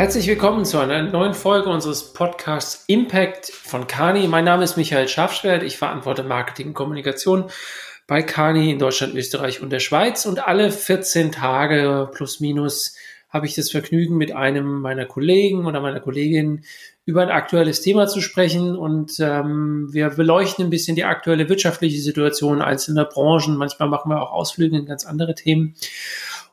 Herzlich willkommen zu einer neuen Folge unseres Podcasts Impact von Kani. Mein Name ist Michael Schafschwert. Ich verantworte Marketing und Kommunikation bei Kani in Deutschland, Österreich und der Schweiz. Und alle 14 Tage plus minus habe ich das Vergnügen, mit einem meiner Kollegen oder meiner Kollegin über ein aktuelles Thema zu sprechen. Und ähm, wir beleuchten ein bisschen die aktuelle wirtschaftliche Situation einzelner Branchen. Manchmal machen wir auch Ausflüge in ganz andere Themen.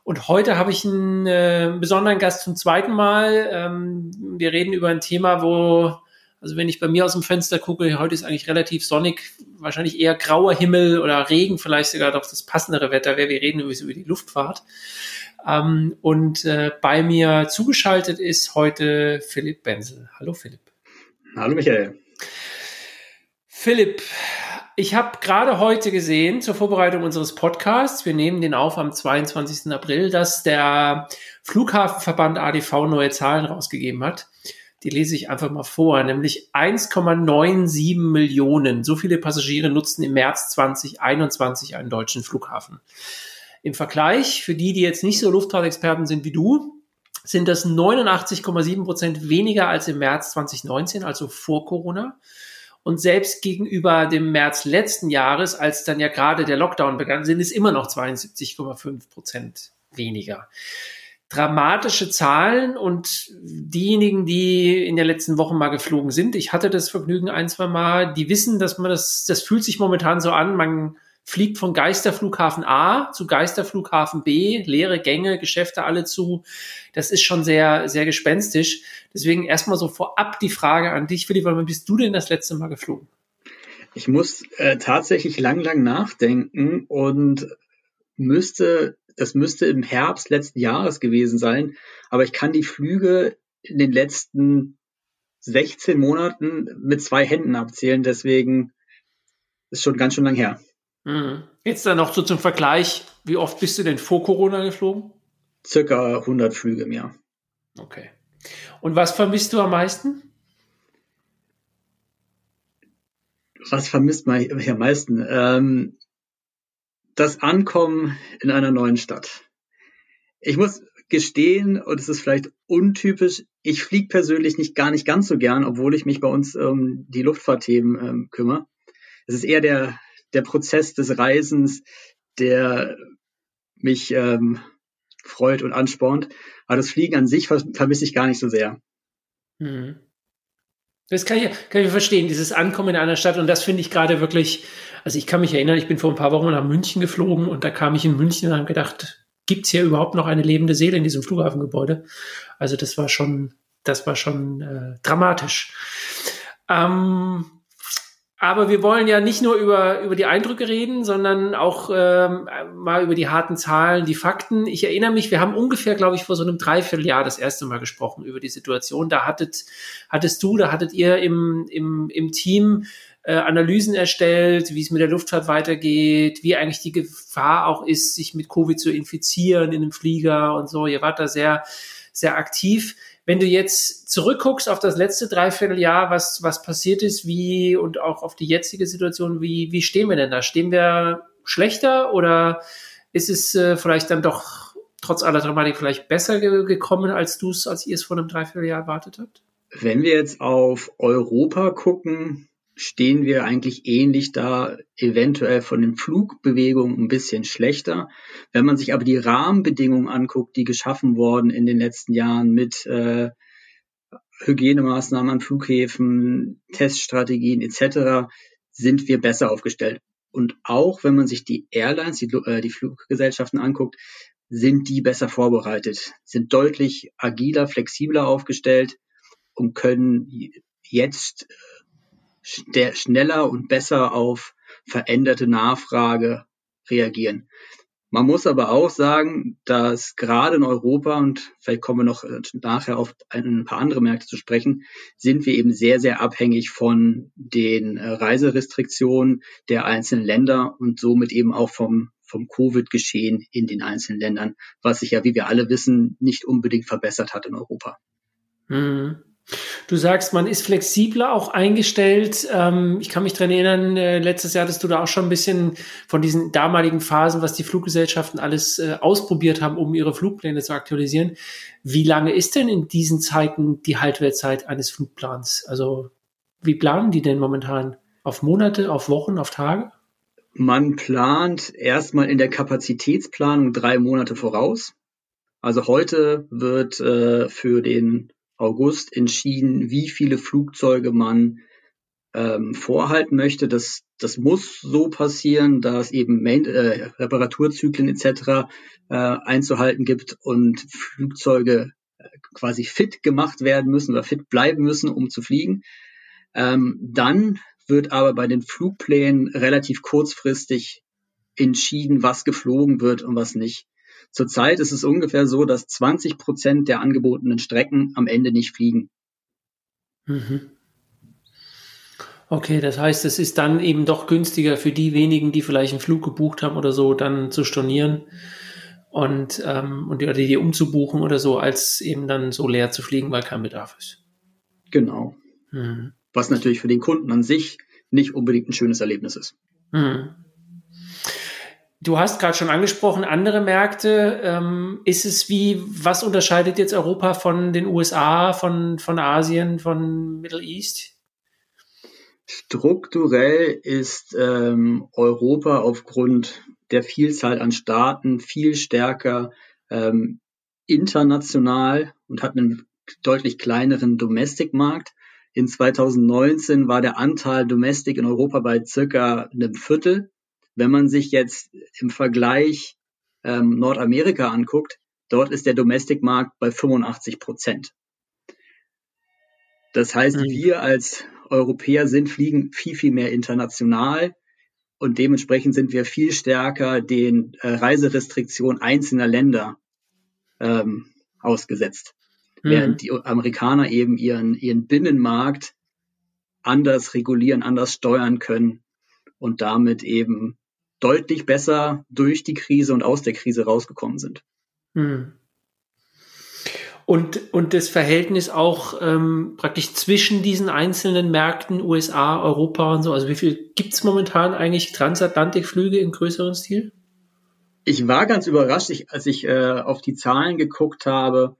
Und heute habe ich einen äh, besonderen Gast zum zweiten Mal. Ähm, wir reden über ein Thema, wo, also wenn ich bei mir aus dem Fenster gucke, heute ist eigentlich relativ sonnig, wahrscheinlich eher grauer Himmel oder Regen, vielleicht sogar doch das passendere Wetter wäre. Wir reden über, über die Luftfahrt. Ähm, und äh, bei mir zugeschaltet ist heute Philipp Benzel. Hallo Philipp. Hallo Michael. Philipp, ich habe gerade heute gesehen, zur Vorbereitung unseres Podcasts, wir nehmen den auf am 22. April, dass der Flughafenverband ADV neue Zahlen rausgegeben hat. Die lese ich einfach mal vor, nämlich 1,97 Millionen. So viele Passagiere nutzten im März 2021 einen deutschen Flughafen. Im Vergleich, für die, die jetzt nicht so Luftfahrtexperten sind wie du, sind das 89,7 Prozent weniger als im März 2019, also vor Corona. Und selbst gegenüber dem März letzten Jahres, als dann ja gerade der Lockdown begann, sind es immer noch 72,5 Prozent weniger. Dramatische Zahlen und diejenigen, die in der letzten Woche mal geflogen sind, ich hatte das Vergnügen ein, zwei Mal, die wissen, dass man das, das fühlt sich momentan so an, man fliegt von Geisterflughafen A zu Geisterflughafen B, leere Gänge, Geschäfte alle zu. Das ist schon sehr, sehr gespenstisch. Deswegen erstmal so vorab die Frage an dich, Philipp, wann bist du denn das letzte Mal geflogen? Ich muss äh, tatsächlich lang, lang nachdenken und müsste, das müsste im Herbst letzten Jahres gewesen sein, aber ich kann die Flüge in den letzten 16 Monaten mit zwei Händen abzählen, deswegen ist schon ganz schön lang her. Mhm. Jetzt dann noch so zum Vergleich, wie oft bist du denn vor Corona geflogen? Circa 100 Flüge im Jahr. Okay. Und was vermisst du am meisten? Was vermisst man am meisten? Ähm, das Ankommen in einer neuen Stadt. Ich muss gestehen, und es ist vielleicht untypisch, ich fliege persönlich nicht gar nicht ganz so gern, obwohl ich mich bei uns um die Luftfahrtthemen ähm, kümmere. Es ist eher der der Prozess des Reisens, der mich ähm, freut und anspornt. Aber das Fliegen an sich vermisse ich gar nicht so sehr. Mhm. Das kann ich, kann ich verstehen, dieses Ankommen in einer Stadt. Und das finde ich gerade wirklich, also ich kann mich erinnern, ich bin vor ein paar Wochen nach München geflogen und da kam ich in München und habe gedacht, gibt es hier überhaupt noch eine lebende Seele in diesem Flughafengebäude? Also das war schon, das war schon äh, dramatisch. Ähm, aber wir wollen ja nicht nur über, über die Eindrücke reden, sondern auch ähm, mal über die harten Zahlen, die Fakten. Ich erinnere mich, wir haben ungefähr, glaube ich, vor so einem Dreivierteljahr das erste Mal gesprochen über die Situation. Da hattet, hattest du, da hattet ihr im, im, im Team äh, Analysen erstellt, wie es mit der Luftfahrt weitergeht, wie eigentlich die Gefahr auch ist, sich mit Covid zu infizieren in einem Flieger und so. Ihr wart da sehr, sehr aktiv. Wenn du jetzt zurückguckst auf das letzte Dreivierteljahr, was, was passiert ist, wie und auch auf die jetzige Situation, wie, wie stehen wir denn da? Stehen wir schlechter oder ist es äh, vielleicht dann doch trotz aller Dramatik vielleicht besser ge gekommen, als du es, als ihr es vor einem Dreivierteljahr erwartet habt? Wenn wir jetzt auf Europa gucken, stehen wir eigentlich ähnlich da, eventuell von den Flugbewegungen ein bisschen schlechter. Wenn man sich aber die Rahmenbedingungen anguckt, die geschaffen wurden in den letzten Jahren mit äh, Hygienemaßnahmen an Flughäfen, Teststrategien etc., sind wir besser aufgestellt. Und auch wenn man sich die Airlines, die, äh, die Fluggesellschaften anguckt, sind die besser vorbereitet, sind deutlich agiler, flexibler aufgestellt und können jetzt schneller und besser auf veränderte Nachfrage reagieren. Man muss aber auch sagen, dass gerade in Europa, und vielleicht kommen wir noch äh, nachher auf ein paar andere Märkte zu sprechen, sind wir eben sehr, sehr abhängig von den äh, Reiserestriktionen der einzelnen Länder und somit eben auch vom, vom Covid-Geschehen in den einzelnen Ländern, was sich ja, wie wir alle wissen, nicht unbedingt verbessert hat in Europa. Mhm. Du sagst, man ist flexibler auch eingestellt. Ähm, ich kann mich dran erinnern, äh, letztes Jahr hattest du da auch schon ein bisschen von diesen damaligen Phasen, was die Fluggesellschaften alles äh, ausprobiert haben, um ihre Flugpläne zu aktualisieren. Wie lange ist denn in diesen Zeiten die Haltwertzeit eines Flugplans? Also wie planen die denn momentan? Auf Monate, auf Wochen, auf Tage? Man plant erstmal in der Kapazitätsplanung drei Monate voraus. Also heute wird äh, für den August entschieden, wie viele Flugzeuge man ähm, vorhalten möchte. Das, das muss so passieren, da es eben Main äh, Reparaturzyklen etc. Äh, einzuhalten gibt und Flugzeuge äh, quasi fit gemacht werden müssen oder fit bleiben müssen, um zu fliegen. Ähm, dann wird aber bei den Flugplänen relativ kurzfristig entschieden, was geflogen wird und was nicht. Zurzeit ist es ungefähr so, dass 20 Prozent der angebotenen Strecken am Ende nicht fliegen. Mhm. Okay, das heißt, es ist dann eben doch günstiger für die wenigen, die vielleicht einen Flug gebucht haben oder so, dann zu stornieren und, ähm, und die, die umzubuchen oder so, als eben dann so leer zu fliegen, weil kein Bedarf ist. Genau. Mhm. Was natürlich für den Kunden an sich nicht unbedingt ein schönes Erlebnis ist. Mhm. Du hast gerade schon angesprochen, andere Märkte. Ähm, ist es wie, was unterscheidet jetzt Europa von den USA, von, von Asien, von Middle East? Strukturell ist ähm, Europa aufgrund der Vielzahl an Staaten viel stärker ähm, international und hat einen deutlich kleineren Domestic-Markt. In 2019 war der Anteil Domestic in Europa bei circa einem Viertel wenn man sich jetzt im Vergleich ähm, Nordamerika anguckt, dort ist der Domestic-Markt bei 85 Prozent. Das heißt, mhm. wir als Europäer sind, fliegen viel, viel mehr international und dementsprechend sind wir viel stärker den äh, Reiserestriktionen einzelner Länder ähm, ausgesetzt. Mhm. Während die Amerikaner eben ihren, ihren Binnenmarkt anders regulieren, anders steuern können und damit eben deutlich besser durch die Krise und aus der Krise rausgekommen sind. Hm. Und, und das Verhältnis auch ähm, praktisch zwischen diesen einzelnen Märkten, USA, Europa und so, also wie viel gibt es momentan eigentlich Transatlantikflüge im größeren Stil? Ich war ganz überrascht, ich, als ich äh, auf die Zahlen geguckt habe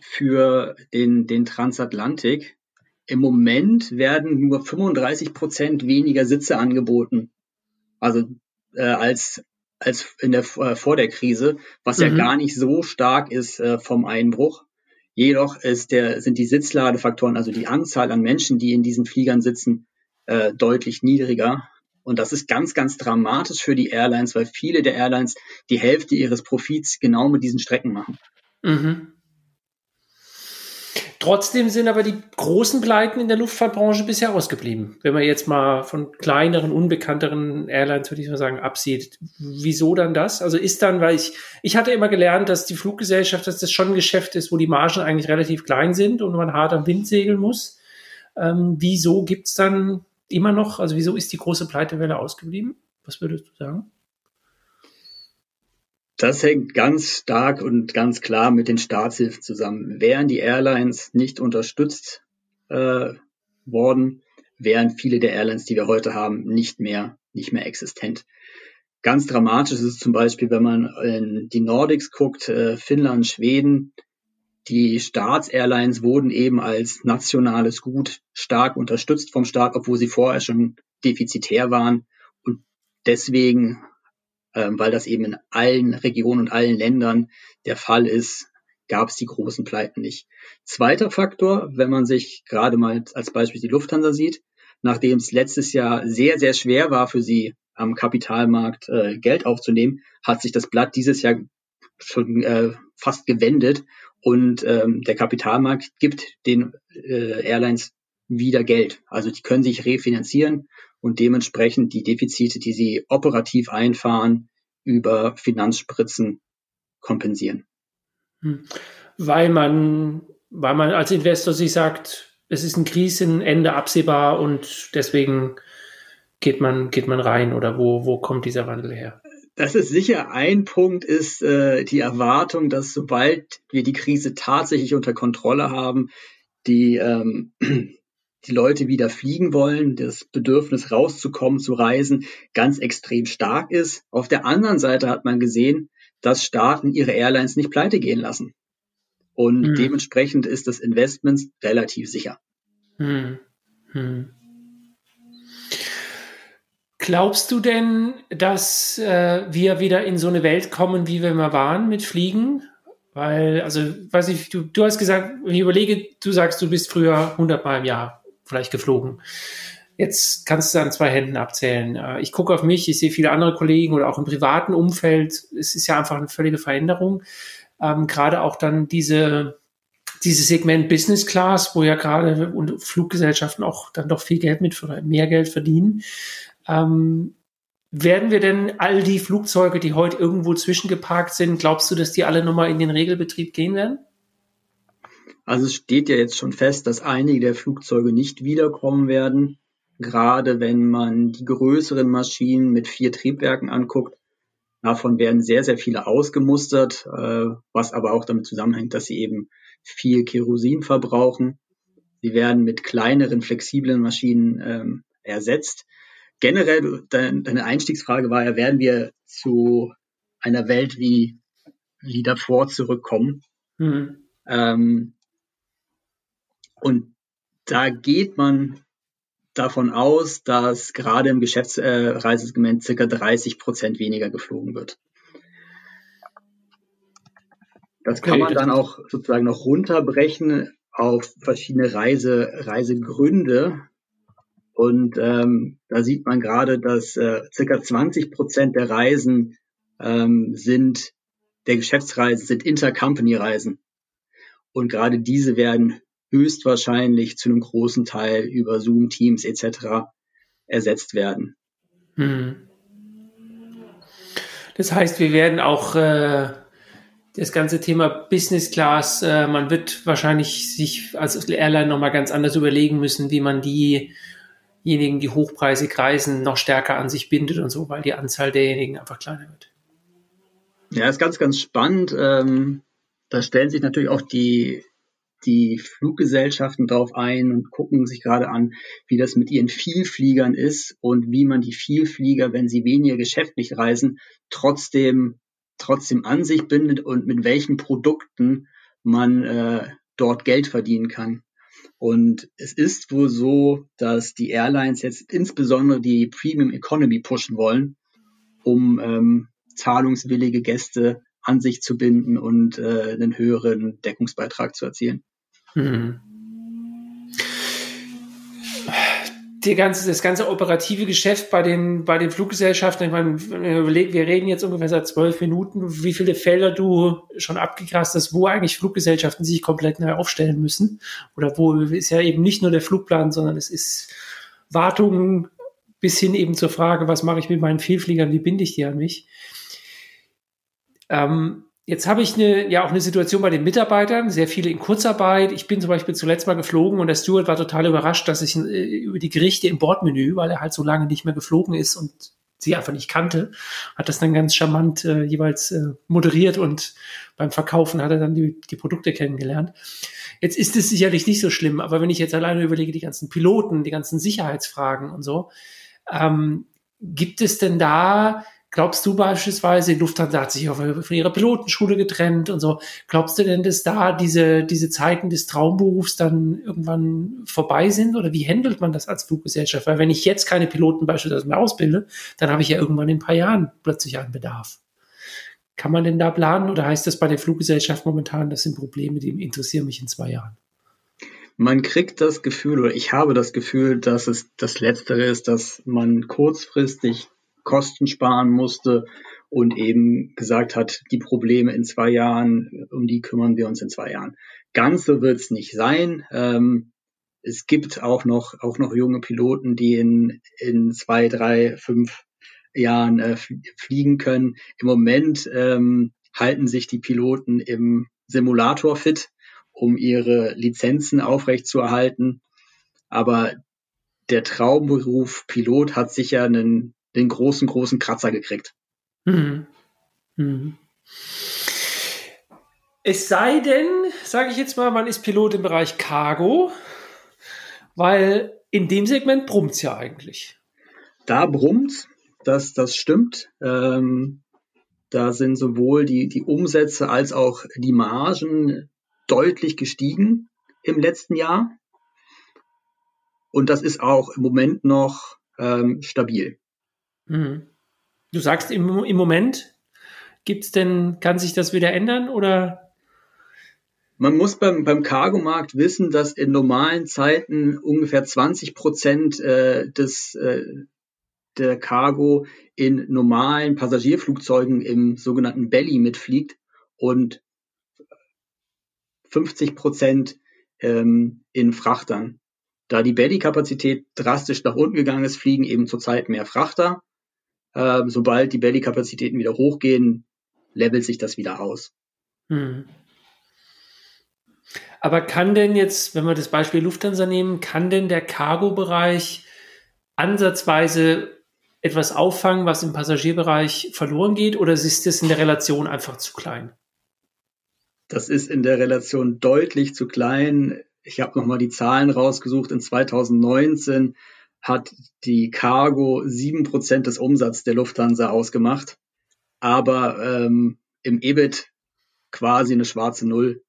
für den, den Transatlantik. Im Moment werden nur 35 Prozent weniger Sitze angeboten. Also äh, als als in der äh, vor der Krise, was mhm. ja gar nicht so stark ist äh, vom Einbruch. Jedoch ist der sind die Sitzladefaktoren, also die Anzahl an Menschen, die in diesen Fliegern sitzen, äh, deutlich niedriger. Und das ist ganz, ganz dramatisch für die Airlines, weil viele der Airlines die Hälfte ihres Profits genau mit diesen Strecken machen. Mhm. Trotzdem sind aber die großen Pleiten in der Luftfahrtbranche bisher ausgeblieben. Wenn man jetzt mal von kleineren, unbekannteren Airlines, würde ich mal sagen, absieht. Wieso dann das? Also ist dann, weil ich, ich hatte immer gelernt, dass die Fluggesellschaft, dass das schon ein Geschäft ist, wo die Margen eigentlich relativ klein sind und man hart am Wind segeln muss. Ähm, wieso gibt's dann immer noch, also wieso ist die große Pleitewelle ausgeblieben? Was würdest du sagen? Das hängt ganz stark und ganz klar mit den Staatshilfen zusammen. Wären die Airlines nicht unterstützt äh, worden, wären viele der Airlines, die wir heute haben, nicht mehr, nicht mehr existent. Ganz dramatisch ist es zum Beispiel, wenn man in die Nordics guckt, äh, Finnland, Schweden. Die Staatsairlines wurden eben als nationales Gut stark unterstützt vom Staat, obwohl sie vorher schon defizitär waren. Und deswegen ähm, weil das eben in allen Regionen und allen Ländern der Fall ist, gab es die großen Pleiten nicht. Zweiter Faktor, wenn man sich gerade mal als Beispiel die Lufthansa sieht, nachdem es letztes Jahr sehr, sehr schwer war für sie am Kapitalmarkt äh, Geld aufzunehmen, hat sich das Blatt dieses Jahr schon äh, fast gewendet und ähm, der Kapitalmarkt gibt den äh, Airlines wieder Geld. Also die können sich refinanzieren und dementsprechend die Defizite, die sie operativ einfahren, über Finanzspritzen kompensieren. Hm. Weil man, weil man als Investor sich sagt, es ist ein Krisenende absehbar und deswegen geht man, geht man rein oder wo, wo kommt dieser Wandel her? Das ist sicher ein Punkt, ist äh, die Erwartung, dass sobald wir die Krise tatsächlich unter Kontrolle haben, die, ähm, die Leute wieder fliegen wollen, das Bedürfnis rauszukommen, zu reisen, ganz extrem stark ist. Auf der anderen Seite hat man gesehen, dass Staaten ihre Airlines nicht pleite gehen lassen. Und mhm. dementsprechend ist das Investment relativ sicher. Mhm. Mhm. Glaubst du denn, dass äh, wir wieder in so eine Welt kommen, wie wir mal waren mit Fliegen? Weil, also, weiß ich, du, du hast gesagt, wenn ich überlege, du sagst, du bist früher 100 Mal im Jahr vielleicht geflogen. Jetzt kannst du an zwei Händen abzählen. Äh, ich gucke auf mich, ich sehe viele andere Kollegen oder auch im privaten Umfeld. Es ist ja einfach eine völlige Veränderung. Ähm, gerade auch dann diese, dieses Segment Business Class, wo ja gerade und Fluggesellschaften auch dann doch viel Geld mit oder mehr Geld verdienen. Ähm, werden wir denn all die Flugzeuge, die heute irgendwo zwischengeparkt sind, glaubst du, dass die alle nochmal in den Regelbetrieb gehen werden? Also es steht ja jetzt schon fest, dass einige der Flugzeuge nicht wiederkommen werden. Gerade wenn man die größeren Maschinen mit vier Triebwerken anguckt, davon werden sehr, sehr viele ausgemustert, äh, was aber auch damit zusammenhängt, dass sie eben viel Kerosin verbrauchen. Sie werden mit kleineren, flexiblen Maschinen ähm, ersetzt generell, deine Einstiegsfrage war ja, werden wir zu einer Welt wie, wie davor zurückkommen? Mhm. Ähm, und da geht man davon aus, dass gerade im Geschäftsreisesegment äh, circa 30 Prozent weniger geflogen wird. Das kann man dann auch sozusagen noch runterbrechen auf verschiedene Reise, Reisegründe. Und ähm, da sieht man gerade, dass äh, circa 20 Prozent der Reisen ähm, sind, der Geschäftsreisen sind Intercompany-Reisen. Und gerade diese werden höchstwahrscheinlich zu einem großen Teil über Zoom-Teams etc. ersetzt werden. Hm. Das heißt, wir werden auch äh, das ganze Thema Business Class, äh, man wird wahrscheinlich sich als Airline nochmal ganz anders überlegen müssen, wie man die diejenigen, die hochpreisig reisen, noch stärker an sich bindet und so, weil die Anzahl derjenigen einfach kleiner wird. Ja, ist ganz, ganz spannend. Ähm, da stellen sich natürlich auch die, die Fluggesellschaften drauf ein und gucken sich gerade an, wie das mit ihren Vielfliegern ist und wie man die Vielflieger, wenn sie weniger geschäftlich reisen, trotzdem, trotzdem an sich bindet und mit welchen Produkten man äh, dort Geld verdienen kann. Und es ist wohl so, dass die Airlines jetzt insbesondere die Premium Economy pushen wollen, um ähm, zahlungswillige Gäste an sich zu binden und äh, einen höheren Deckungsbeitrag zu erzielen. Mhm ganze, das ganze operative Geschäft bei den, bei den Fluggesellschaften, ich meine, überleg, wir reden jetzt ungefähr seit zwölf Minuten, wie viele Felder du schon abgegrast hast, wo eigentlich Fluggesellschaften sich komplett neu aufstellen müssen. Oder wo ist ja eben nicht nur der Flugplan, sondern es ist Wartung bis hin eben zur Frage, was mache ich mit meinen Vielfliegern, wie binde ich die an mich? Ähm, Jetzt habe ich eine, ja auch eine Situation bei den Mitarbeitern, sehr viele in Kurzarbeit. Ich bin zum Beispiel zuletzt mal geflogen und der Steward war total überrascht, dass ich äh, über die Gerichte im Bordmenü, weil er halt so lange nicht mehr geflogen ist und sie einfach nicht kannte, hat das dann ganz charmant äh, jeweils äh, moderiert und beim Verkaufen hat er dann die, die Produkte kennengelernt. Jetzt ist es sicherlich nicht so schlimm, aber wenn ich jetzt alleine überlege, die ganzen Piloten, die ganzen Sicherheitsfragen und so, ähm, gibt es denn da Glaubst du beispielsweise, Lufthansa hat sich von ihrer Pilotenschule getrennt und so. Glaubst du denn, dass da diese, diese Zeiten des Traumberufs dann irgendwann vorbei sind? Oder wie handelt man das als Fluggesellschaft? Weil wenn ich jetzt keine Piloten beispielsweise mehr ausbilde, dann habe ich ja irgendwann in ein paar Jahren plötzlich einen Bedarf. Kann man denn da planen oder heißt das bei der Fluggesellschaft momentan, das sind Probleme, die interessieren mich in zwei Jahren? Man kriegt das Gefühl oder ich habe das Gefühl, dass es das Letztere ist, dass man kurzfristig Kosten sparen musste und eben gesagt hat, die Probleme in zwei Jahren, um die kümmern wir uns in zwei Jahren. Ganz so wird es nicht sein. Ähm, es gibt auch noch, auch noch junge Piloten, die in, in zwei, drei, fünf Jahren äh, fliegen können. Im Moment ähm, halten sich die Piloten im Simulator fit, um ihre Lizenzen aufrechtzuerhalten. Aber der Traumberuf Pilot hat sicher einen den großen, großen Kratzer gekriegt. Mhm. Mhm. Es sei denn, sage ich jetzt mal, man ist Pilot im Bereich Cargo, weil in dem Segment brummt es ja eigentlich. Da brummt das, das stimmt. Ähm, da sind sowohl die, die Umsätze als auch die Margen deutlich gestiegen im letzten Jahr. Und das ist auch im Moment noch ähm, stabil. Mhm. Du sagst im, im Moment, gibt's denn, kann sich das wieder ändern oder? Man muss beim, beim Cargomarkt wissen, dass in normalen Zeiten ungefähr 20 Prozent äh, des, äh, der Cargo in normalen Passagierflugzeugen im sogenannten Belly mitfliegt und 50 Prozent ähm, in Frachtern. Da die Belly-Kapazität drastisch nach unten gegangen ist, fliegen eben zurzeit mehr Frachter. Äh, sobald die Belly-Kapazitäten wieder hochgehen, levelt sich das wieder aus. Hm. Aber kann denn jetzt, wenn wir das Beispiel Lufthansa nehmen, kann denn der Cargo-Bereich ansatzweise etwas auffangen, was im Passagierbereich verloren geht, oder ist das in der Relation einfach zu klein? Das ist in der Relation deutlich zu klein. Ich habe nochmal die Zahlen rausgesucht. In 2019 hat die Cargo sieben Prozent des Umsatzes der Lufthansa ausgemacht, aber ähm, im EBIT quasi eine schwarze Null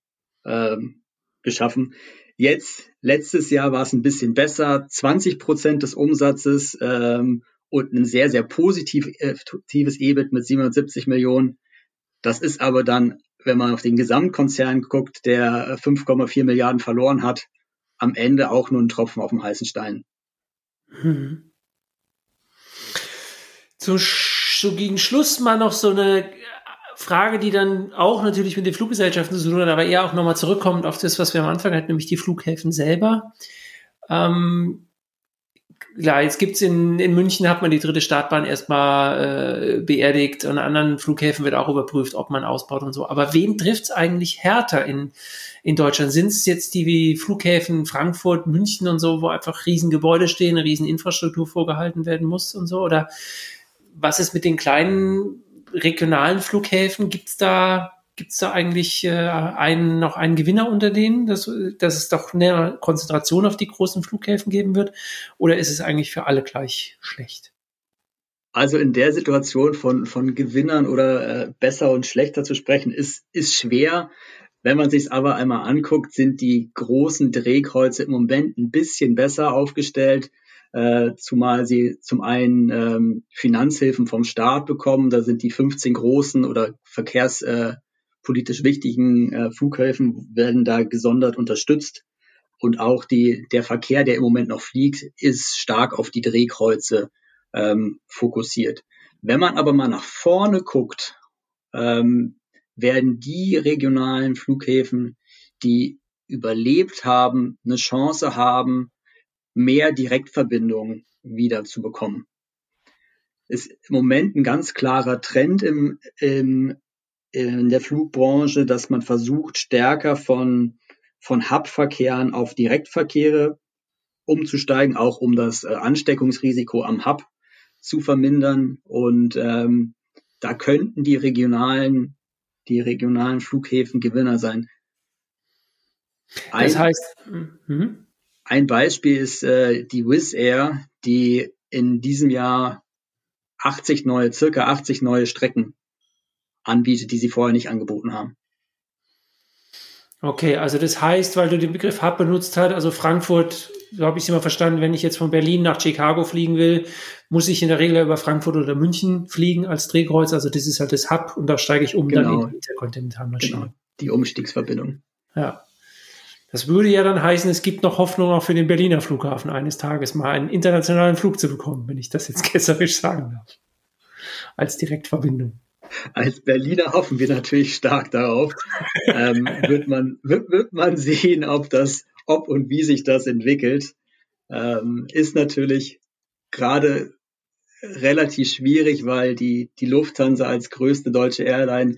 ähm, geschaffen. Jetzt, letztes Jahr war es ein bisschen besser, 20 Prozent des Umsatzes ähm, und ein sehr, sehr positives äh, EBIT mit 770 Millionen. Das ist aber dann, wenn man auf den Gesamtkonzern guckt, der 5,4 Milliarden verloren hat, am Ende auch nur ein Tropfen auf dem heißen Stein. Hm. So, so gegen Schluss mal noch so eine Frage, die dann auch natürlich mit den Fluggesellschaften zu tun hat, aber eher auch nochmal zurückkommt auf das, was wir am Anfang hatten, nämlich die Flughäfen selber. Ähm, klar, jetzt gibt's in, in München hat man die dritte Startbahn erstmal äh, beerdigt und an anderen Flughäfen wird auch überprüft, ob man ausbaut und so. Aber wen trifft's eigentlich härter in, in Deutschland? Sind es jetzt die wie Flughäfen Frankfurt, München und so, wo einfach riesen Gebäude stehen, eine riesen Infrastruktur vorgehalten werden muss und so? Oder was ist mit den kleinen regionalen Flughäfen? Gibt's da Gibt es da eigentlich äh, einen, noch einen Gewinner unter denen, dass, dass es doch eine Konzentration auf die großen Flughäfen geben wird? Oder ist es eigentlich für alle gleich schlecht? Also in der Situation von, von Gewinnern oder äh, besser und schlechter zu sprechen, ist, ist schwer. Wenn man sich aber einmal anguckt, sind die großen Drehkreuze im Moment ein bisschen besser aufgestellt, äh, zumal sie zum einen ähm, Finanzhilfen vom Staat bekommen. Da sind die 15 großen oder Verkehrs, äh, politisch wichtigen äh, Flughäfen werden da gesondert unterstützt. Und auch die, der Verkehr, der im Moment noch fliegt, ist stark auf die Drehkreuze ähm, fokussiert. Wenn man aber mal nach vorne guckt, ähm, werden die regionalen Flughäfen, die überlebt haben, eine Chance haben, mehr Direktverbindungen wieder zu bekommen. Ist im Moment ein ganz klarer Trend im, im in der Flugbranche, dass man versucht, stärker von, von Hub-Verkehren auf Direktverkehre umzusteigen, auch um das äh, Ansteckungsrisiko am Hub zu vermindern. Und ähm, da könnten die regionalen, die regionalen Flughäfen Gewinner sein. Ein, das heißt, mhm. ein Beispiel ist äh, die Wizz Air, die in diesem Jahr 80 neue, circa 80 neue Strecken anbietet, die sie vorher nicht angeboten haben. Okay, also das heißt, weil du den Begriff Hub benutzt hast, also Frankfurt, so habe ich es immer verstanden, wenn ich jetzt von Berlin nach Chicago fliegen will, muss ich in der Regel über Frankfurt oder München fliegen als Drehkreuz. Also das ist halt das Hub und da steige ich um genau. dann in die Interkontinentalmaschine. Genau, die Umstiegsverbindung. Ja. Das würde ja dann heißen, es gibt noch Hoffnung auch für den Berliner Flughafen eines Tages mal einen internationalen Flug zu bekommen, wenn ich das jetzt ketzerisch sagen darf. Als Direktverbindung als Berliner hoffen wir natürlich stark darauf. ähm, wird, man, wird, wird man sehen, ob das, ob und wie sich das entwickelt. Ähm, ist natürlich gerade relativ schwierig, weil die, die Lufthansa als größte deutsche Airline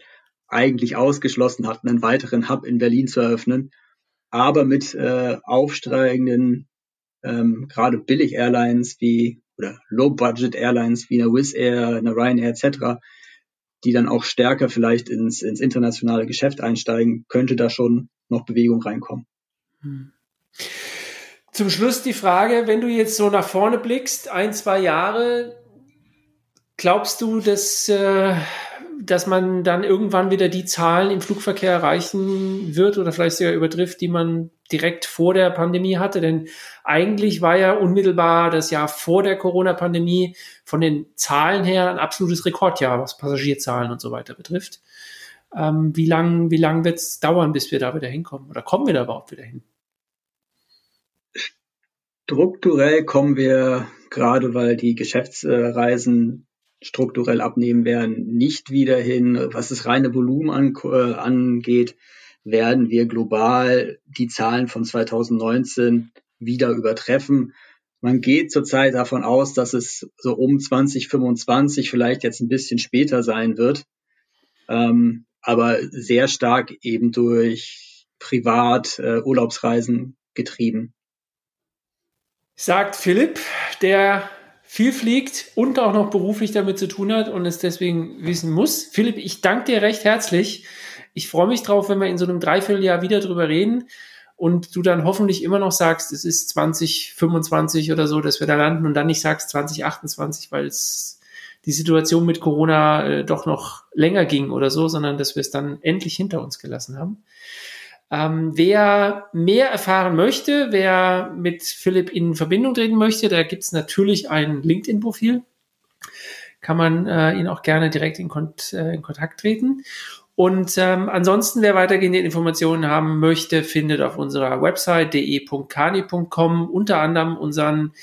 eigentlich ausgeschlossen hat, einen weiteren Hub in Berlin zu eröffnen. Aber mit äh, aufsteigenden, ähm, gerade Billig-Airlines wie oder Low-Budget-Airlines wie eine Wizz Air, eine Ryanair etc., die dann auch stärker vielleicht ins, ins internationale Geschäft einsteigen, könnte da schon noch Bewegung reinkommen. Hm. Zum Schluss die Frage, wenn du jetzt so nach vorne blickst, ein, zwei Jahre, glaubst du, dass, äh, dass man dann irgendwann wieder die Zahlen im Flugverkehr erreichen wird oder vielleicht sogar übertrifft, die man direkt vor der Pandemie hatte? Denn eigentlich war ja unmittelbar das Jahr vor der Corona-Pandemie von den Zahlen her ein absolutes Rekordjahr, was Passagierzahlen und so weiter betrifft. Ähm, wie lange wie lang wird es dauern, bis wir da wieder hinkommen? Oder kommen wir da überhaupt wieder hin? Strukturell kommen wir, gerade weil die Geschäftsreisen strukturell abnehmen werden, nicht wieder hin. Was das reine Volumen an, äh, angeht, werden wir global die Zahlen von 2019 wieder übertreffen. Man geht zurzeit davon aus, dass es so um 2025 vielleicht jetzt ein bisschen später sein wird, ähm, aber sehr stark eben durch Privat äh, getrieben sagt Philipp, der viel fliegt und auch noch beruflich damit zu tun hat und es deswegen wissen muss. Philipp, ich danke dir recht herzlich. Ich freue mich drauf, wenn wir in so einem Dreivierteljahr wieder drüber reden und du dann hoffentlich immer noch sagst, es ist 2025 oder so, dass wir da landen und dann nicht sagst 2028, weil es die Situation mit Corona äh, doch noch länger ging oder so, sondern dass wir es dann endlich hinter uns gelassen haben. Ähm, wer mehr erfahren möchte, wer mit Philipp in Verbindung treten möchte, da gibt es natürlich ein LinkedIn-Profil. Kann man äh, ihn auch gerne direkt in, Kont äh, in Kontakt treten. Und ähm, ansonsten, wer weitergehende Informationen haben möchte, findet auf unserer Website de.kani.com unter anderem unseren,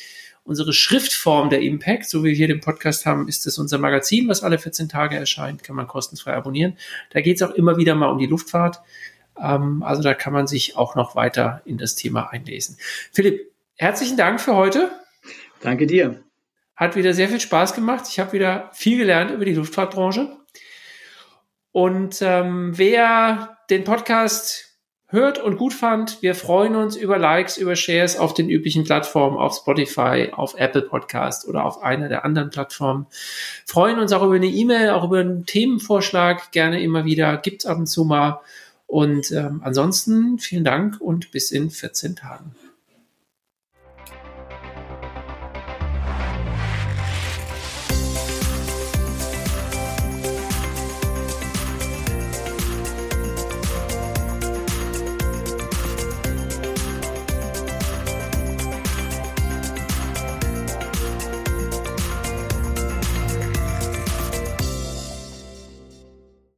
unsere Schriftform der Impact, so wie wir hier den Podcast haben, ist es unser Magazin, was alle 14 Tage erscheint, kann man kostenfrei abonnieren. Da geht es auch immer wieder mal um die Luftfahrt. Ähm, also da kann man sich auch noch weiter in das Thema einlesen. Philipp, herzlichen Dank für heute. Danke dir. Hat wieder sehr viel Spaß gemacht. Ich habe wieder viel gelernt über die Luftfahrtbranche. Und ähm, wer den Podcast hört und gut fand, wir freuen uns über Likes, über Shares auf den üblichen Plattformen, auf Spotify, auf Apple Podcast oder auf einer der anderen Plattformen. Freuen uns auch über eine E-Mail, auch über einen Themenvorschlag, gerne immer wieder, gibt's ab und zu mal. Und ähm, ansonsten vielen Dank und bis in 14 Tagen.